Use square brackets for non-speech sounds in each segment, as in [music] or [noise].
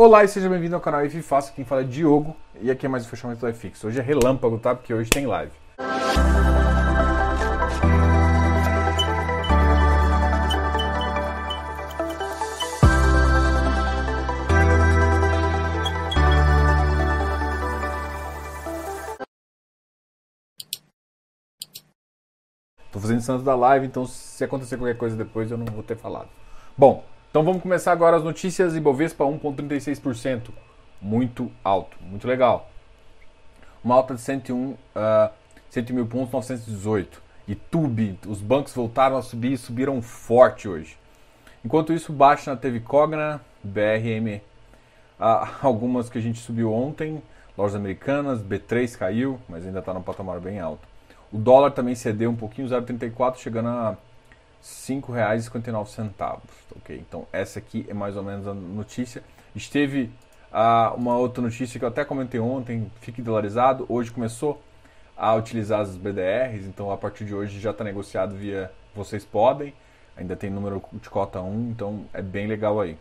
Olá e seja bem-vindo ao canal IF Fácil, quem fala é Diogo e aqui é mais um fechamento do iFix. Hoje é relâmpago, tá? Porque hoje tem live. Tô fazendo antes da live, então se acontecer qualquer coisa depois eu não vou ter falado. Bom, então vamos começar agora as notícias. Ibovespa 1,36%. Muito alto, muito legal. Uma alta de 101, uh, 100 mil pontos, 918. E Tube, os bancos voltaram a subir e subiram forte hoje. Enquanto isso, baixa teve Cogna, BRM, uh, [laughs] algumas que a gente subiu ontem, lojas americanas, B3 caiu, mas ainda está no patamar bem alto. O dólar também cedeu um pouquinho, 0,34, chegando a 5,59. Ok, então essa aqui é mais ou menos a notícia. Esteve ah, uma outra notícia que eu até comentei ontem, fique dolarizado. Hoje começou a utilizar as BDRs, então a partir de hoje já está negociado via Vocês Podem. Ainda tem número de cota 1, então é bem legal aí.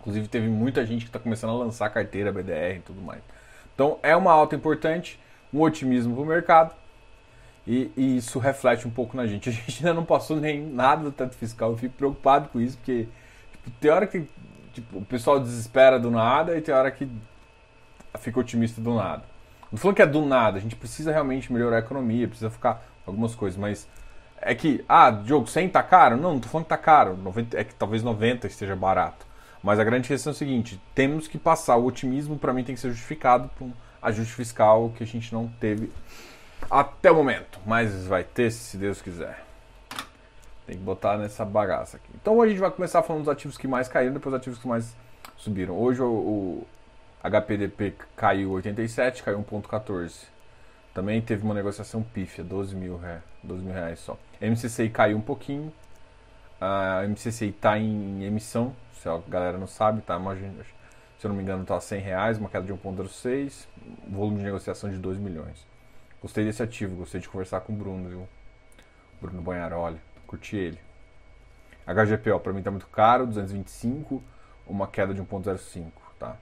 Inclusive teve muita gente que está começando a lançar carteira BDR e tudo mais. Então é uma alta importante, um otimismo para o mercado. E, e, isso reflete um pouco na gente. [laughs] A gente ainda não passou nem nada do teto fiscal. Eu fico preocupado com isso, porque tipo, tem hora que tipo, o pessoal desespera do nada e tem hora que fica otimista do nada. Não falando que é do nada, a gente precisa realmente melhorar a economia, precisa ficar algumas coisas, mas é que, ah, Diogo, 100 tá caro? Não, não tô falando que tá caro, 90, é que talvez 90 esteja barato. Mas a grande questão é o seguinte, temos que passar, o otimismo para mim tem que ser justificado por um ajuste fiscal que a gente não teve até o momento, mas vai ter se Deus quiser. Tem que botar nessa bagaça aqui. Então hoje a gente vai começar falando dos ativos que mais caíram, depois dos ativos que mais subiram. Hoje o, HPDP caiu 87, caiu 1,14. Também teve uma negociação pífia, 12 mil, é, 12 mil reais só. MCCI caiu um pouquinho. A MCCI está em emissão, se a galera não sabe, tá? Imagina, se eu não me engano, está a 100 reais, uma queda de 1,06, volume de negociação de 2 milhões. Gostei desse ativo, gostei de conversar com o Bruno, viu? Bruno Banharoli, curti ele. HGPO para mim tá muito caro, 225, uma queda de 1.05, tá?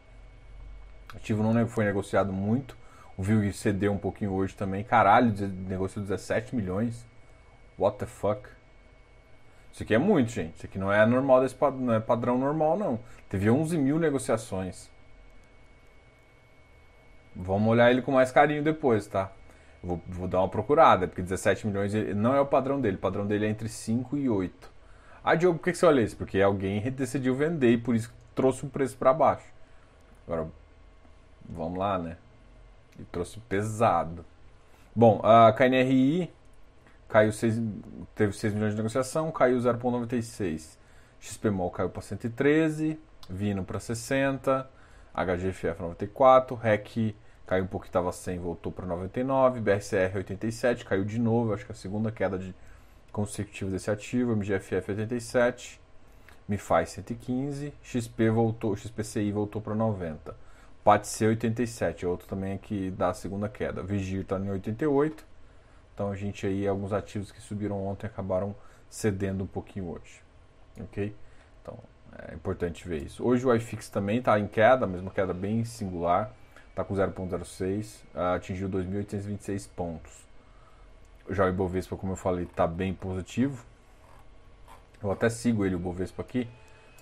Ativo não foi negociado muito, o VIG cedeu um pouquinho hoje também. Caralho, negociou 17 milhões. What the fuck? Isso aqui é muito, gente. Isso aqui não é normal desse não é padrão normal, não. Teve 11 mil negociações. Vamos olhar ele com mais carinho depois, tá? Vou, vou, dar uma procurada, porque 17 milhões não é o padrão dele. O padrão dele é entre 5 e 8. Ah, Diogo, por que você olha isso? Porque alguém decidiu vender e por isso trouxe o preço para baixo. Agora, vamos lá, né? E trouxe pesado. Bom, a KNRI caiu 6, teve 6 milhões de negociação, caiu 0,96. XPMOL caiu para 113, Vino para 60, HGFF 94, REC caiu um pouco, estava 100, voltou para 99, BRCR 87, caiu de novo, acho que é a segunda queda de consecutiva desse ativo, MGFF 87, MiFi 115, XP voltou, XPCI voltou para 90, PATC 87, outro também que dá a segunda queda, Vigir está em 88, então a gente aí, alguns ativos que subiram ontem acabaram cedendo um pouquinho hoje, ok? Então é importante ver isso. Hoje o iFix também está em queda, mesma queda bem singular, está com 0,06, atingiu 2.826 pontos. Já o Ibovespa, como eu falei, está bem positivo. Eu até sigo ele, o Ibovespa aqui.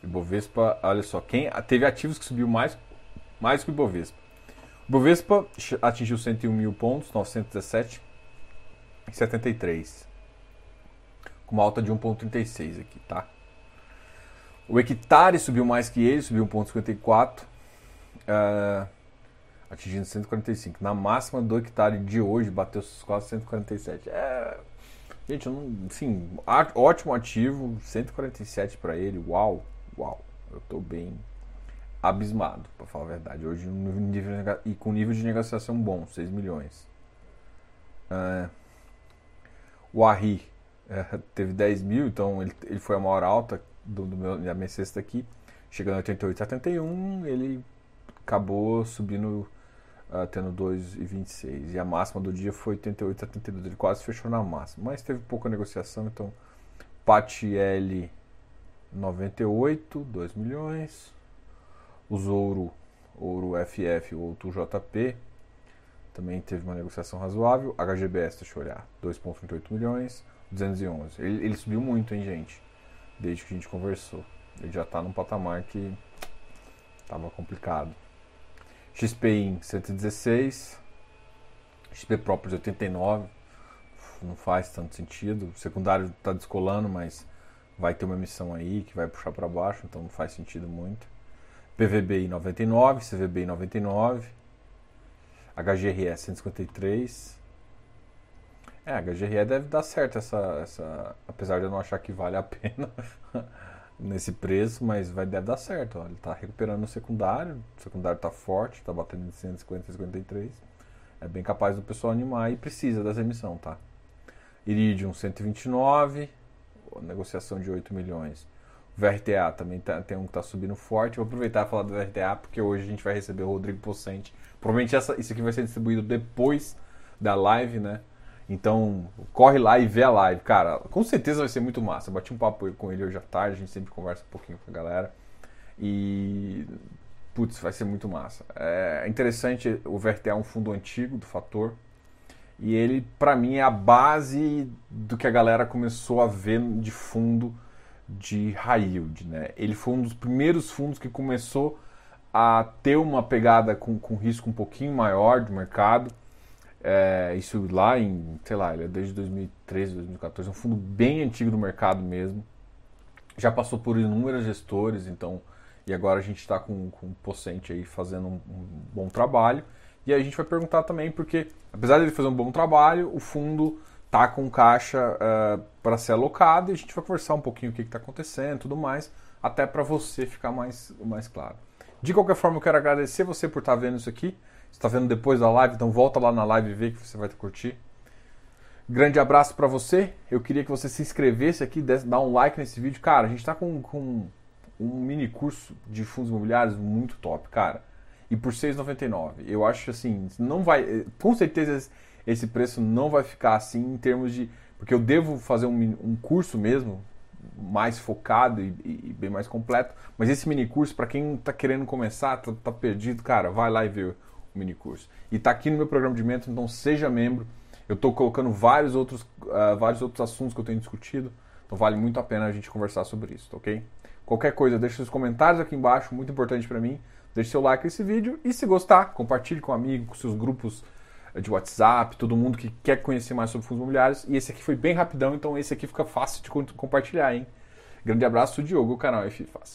O Ibovespa, olha só, quem teve ativos que subiu mais, mais que o Ibovespa. O Ibovespa atingiu 101 mil pontos, 917,73. Com uma alta de 1,36 aqui, tá? O hectare subiu mais que ele, subiu 1,54. Uh, atingindo 145. Na máxima do hectare de hoje, bateu quase 147. É. Gente, não. Sim, ótimo ativo, 147 para ele. Uau, uau. Eu tô bem abismado, para falar a verdade. Hoje, nível, e com nível de negociação bom, 6 milhões. É, o Arri é, [laughs] teve 10 mil, então ele, ele foi a maior alta do, do meu, da minha cesta aqui, chegando a 88, 71. Ele acabou subindo uh, tendo 2,26. E a máxima do dia foi 88,72. Ele quase fechou na máxima. Mas teve pouca negociação, então PAT L 98, 2 milhões. Os ouro, ouro FF, outro JP, também teve uma negociação razoável. HGBS, deixa eu olhar, 2,38 milhões, 211. Ele, ele subiu muito, hein, gente? Desde que a gente conversou. Ele já está num patamar que estava complicado. XPI 116, XP Properties 89, não faz tanto sentido. O secundário está descolando, mas vai ter uma emissão aí que vai puxar para baixo, então não faz sentido muito. PVBI 99, CVBI 99, HGRE 153. É, HGRE deve dar certo essa, essa. Apesar de eu não achar que vale a [laughs] pena nesse preço, mas vai, deve dar certo. Ó. Ele está recuperando o secundário, o secundário está forte, está batendo em 150, 53. É bem capaz do pessoal animar e precisa dessa emissão, tá? Iridium 129, negociação de 8 milhões. O VRTA também tá, tem um que está subindo forte. Vou aproveitar e falar do VRTA, porque hoje a gente vai receber o Rodrigo Pocente. Provavelmente essa, isso aqui vai ser distribuído depois da live, né? Então, corre lá e vê a live. Cara, com certeza vai ser muito massa. Eu bati um papo com ele hoje à tarde, a gente sempre conversa um pouquinho com a galera. E, putz, vai ser muito massa. É interessante, o VRTA é um fundo antigo do Fator. E ele, para mim, é a base do que a galera começou a ver de fundo de high yield. Né? Ele foi um dos primeiros fundos que começou a ter uma pegada com, com risco um pouquinho maior de mercado é, isso lá em, sei lá, ele é desde 2013, 2014, é um fundo bem antigo do mercado mesmo. Já passou por inúmeros gestores, então, e agora a gente está com, com o Pocente aí fazendo um, um, bom trabalho. E a gente vai perguntar também, porque apesar de ele fazer um bom trabalho, o fundo tá com caixa uh, é, para ser alocado e a gente vai conversar um pouquinho o que está acontecendo tudo mais, até para você ficar mais, mais claro. De qualquer forma, eu quero agradecer você por estar tá vendo isso aqui está vendo depois da live, então volta lá na live e vê que você vai curtir. Grande abraço para você. Eu queria que você se inscrevesse aqui, dar um like nesse vídeo. Cara, a gente está com, com um mini curso de fundos imobiliários muito top, cara. E por R$ 6,99. Eu acho assim, não vai. Com certeza esse preço não vai ficar assim em termos de. Porque eu devo fazer um, um curso mesmo, mais focado e, e, bem mais completo. Mas esse mini curso, para quem está querendo começar, tá, tá perdido, cara, vai lá e vê mini curso. E está aqui no meu programa de mentor, então seja membro. Eu estou colocando vários outros, uh, vários outros assuntos que eu tenho discutido, então vale muito a pena a gente conversar sobre isso, tá ok? Qualquer coisa, deixe seus comentários aqui embaixo, muito importante para mim. Deixe seu like nesse vídeo e se gostar, compartilhe com um amigo, com seus grupos de WhatsApp, todo mundo que quer conhecer mais sobre fundos imobiliários. E esse aqui foi bem rapidão, então esse aqui fica fácil de compartilhar, hein? Grande abraço, Diogo, o canal F Fácil.